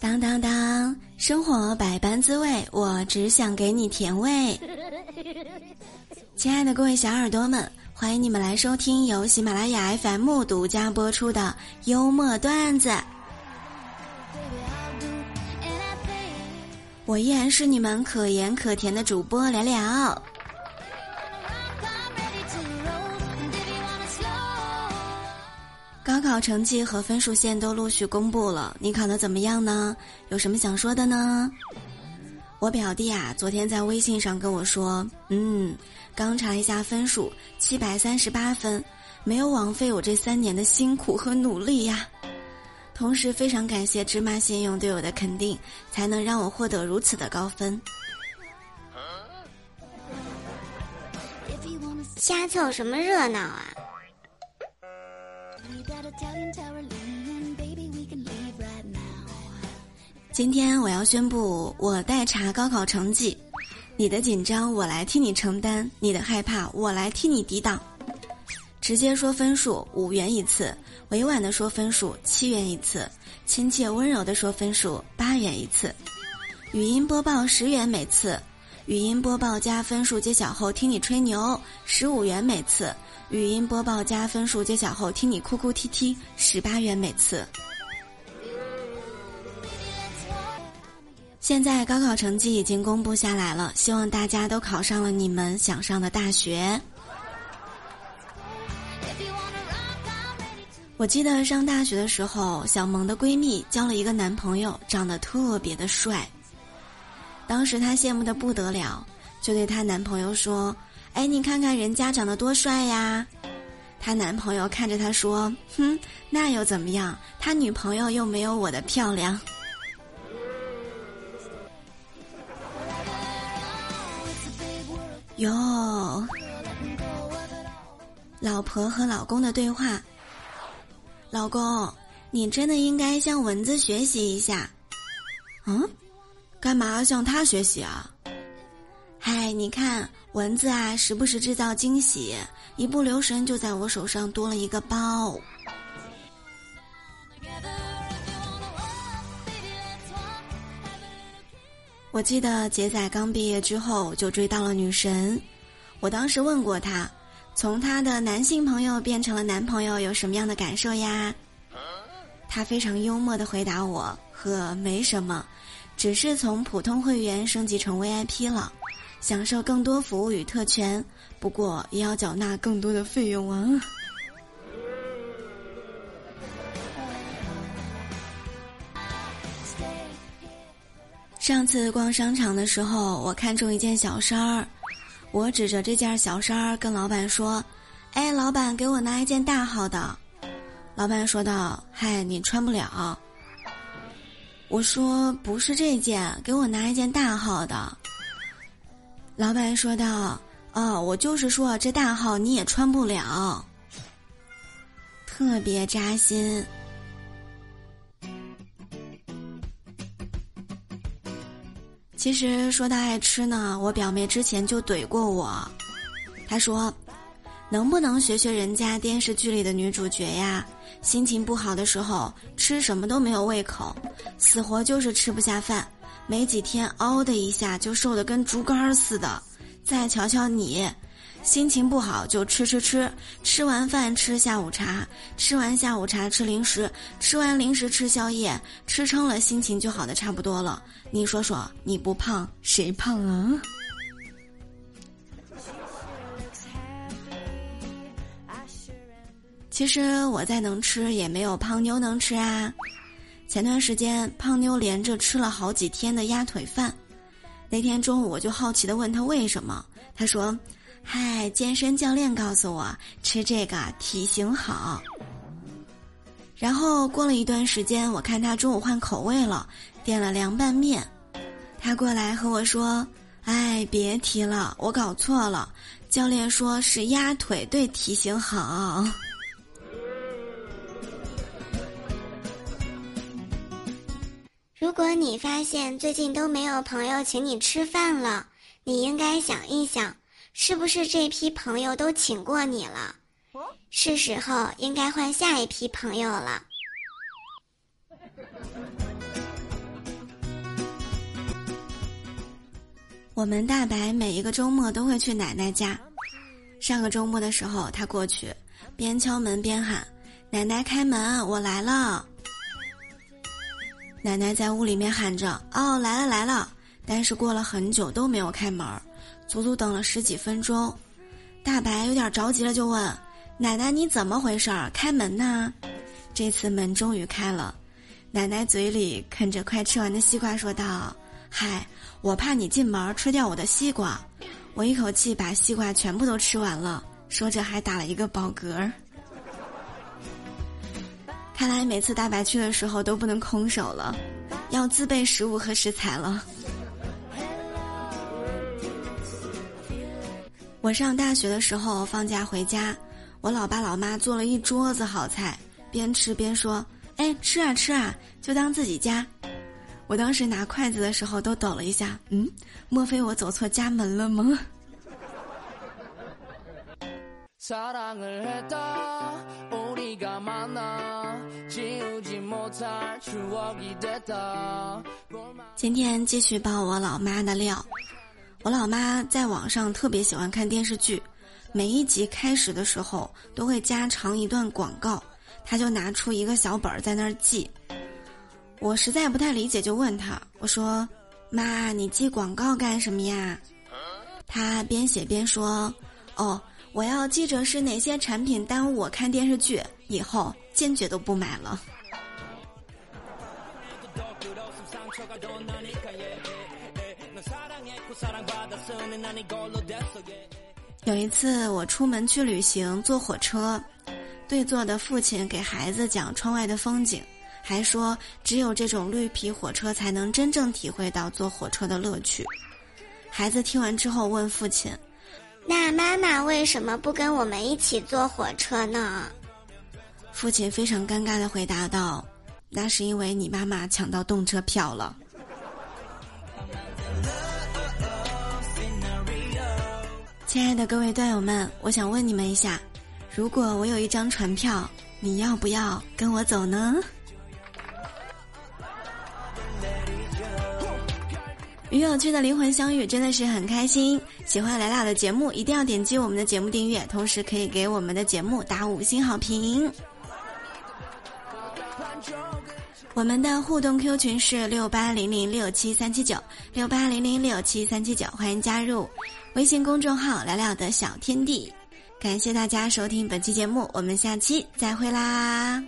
当当当，生活百般滋味，我只想给你甜味。亲爱的各位小耳朵们，欢迎你们来收听由喜马拉雅 FM 独家播出的幽默段子。我依然是你们可盐可甜的主播聊聊。高考成绩和分数线都陆续公布了，你考的怎么样呢？有什么想说的呢？我表弟啊，昨天在微信上跟我说，嗯，刚查一下分数，七百三十八分，没有枉费我这三年的辛苦和努力呀。同时非常感谢芝麻信用对我的肯定，才能让我获得如此的高分。瞎凑什么热闹啊！今天我要宣布，我代查高考成绩，你的紧张我来替你承担，你的害怕我来替你抵挡。直接说分数五元一次，委婉的说分数七元一次，亲切温柔的说分数八元一次，语音播报十元每次，语音播报加分数揭晓后听你吹牛十五元每次。语音播报加分数揭晓后，听你哭哭啼啼，十八元每次。现在高考成绩已经公布下来了，希望大家都考上了你们想上的大学。我记得上大学的时候，小萌的闺蜜交了一个男朋友，长得特别的帅。当时她羡慕的不得了，就对她男朋友说。哎，你看看人家长得多帅呀！她男朋友看着她说：“哼，那又怎么样？他女朋友又没有我的漂亮。”哟，老婆和老公的对话。老公，你真的应该向蚊子学习一下。嗯，干嘛向他学习啊？嗨，你看。蚊子啊，时不时制造惊喜，一不留神就在我手上多了一个包。我记得杰仔刚毕业之后就追到了女神，我当时问过他，从他的男性朋友变成了男朋友有什么样的感受呀？他非常幽默的回答我：呵，没什么，只是从普通会员升级成 VIP 了。享受更多服务与特权，不过也要缴纳更多的费用啊！上次逛商场的时候，我看中一件小衫儿，我指着这件小衫儿跟老板说：“哎，老板，给我拿一件大号的。”老板说道：“嗨，你穿不了。”我说：“不是这件，给我拿一件大号的。”老板说道：“哦，我就是说这大号你也穿不了，特别扎心。”其实说到爱吃呢，我表妹之前就怼过我，她说：“能不能学学人家电视剧里的女主角呀？心情不好的时候吃什么都没有胃口，死活就是吃不下饭。”没几天，嗷的一下就瘦得跟竹竿似的。再瞧瞧你，心情不好就吃吃吃，吃完饭吃下午茶，吃完下午茶吃零食，吃完零食吃宵夜，吃撑了心情就好的差不多了。你说说，你不胖谁胖啊？其实我再能吃，也没有胖妞能吃啊。前段时间，胖妞连着吃了好几天的鸭腿饭。那天中午，我就好奇的问他为什么。他说：“嗨，健身教练告诉我吃这个体型好。”然后过了一段时间，我看他中午换口味了，点了凉拌面。他过来和我说：“哎，别提了，我搞错了。教练说是鸭腿对体型好。”如果你发现最近都没有朋友请你吃饭了你应该想一想是不是这批朋友都请过你了？是时候应该换下一批朋友了。我们大白每一个周末都会去奶奶家。上个周末的时候他过去边敲门边喊奶奶开门我来了。奶奶在屋里面喊着：“哦，来了来了！”但是过了很久都没有开门，足足等了十几分钟。大白有点着急了，就问：“奶奶，你怎么回事儿？开门呐！”这次门终于开了，奶奶嘴里啃着快吃完的西瓜，说道：“嗨，我怕你进门吃掉我的西瓜，我一口气把西瓜全部都吃完了。”说着还打了一个饱嗝。看来每次大白去的时候都不能空手了，要自备食物和食材了。我上大学的时候放假回家，我老爸老妈做了一桌子好菜，边吃边说：“哎，吃啊吃啊，就当自己家。”我当时拿筷子的时候都抖了一下，嗯，莫非我走错家门了吗？今天继续爆我老妈的料。我老妈在网上特别喜欢看电视剧，每一集开始的时候都会加长一段广告，她就拿出一个小本儿在那儿记。我实在不太理解，就问她：“我说，妈，你记广告干什么呀？”她边写边说：“哦。”我要记着是哪些产品耽误我看电视剧，以后坚决都不买了。有一次我出门去旅行，坐火车，对座的父亲给孩子讲窗外的风景，还说只有这种绿皮火车才能真正体会到坐火车的乐趣。孩子听完之后问父亲。那妈妈为什么不跟我们一起坐火车呢？父亲非常尴尬的回答道：“那是因为你妈妈抢到动车票了。”亲爱的各位段友们，我想问你们一下：如果我有一张船票，你要不要跟我走呢？与有趣的灵魂相遇，真的是很开心。喜欢来俩的节目，一定要点击我们的节目订阅，同时可以给我们的节目打五星好评。我们的互动 Q 群是六八零零六七三七九六八零零六七三七九，欢迎加入微信公众号“聊聊的小天地”。感谢大家收听本期节目，我们下期再会啦。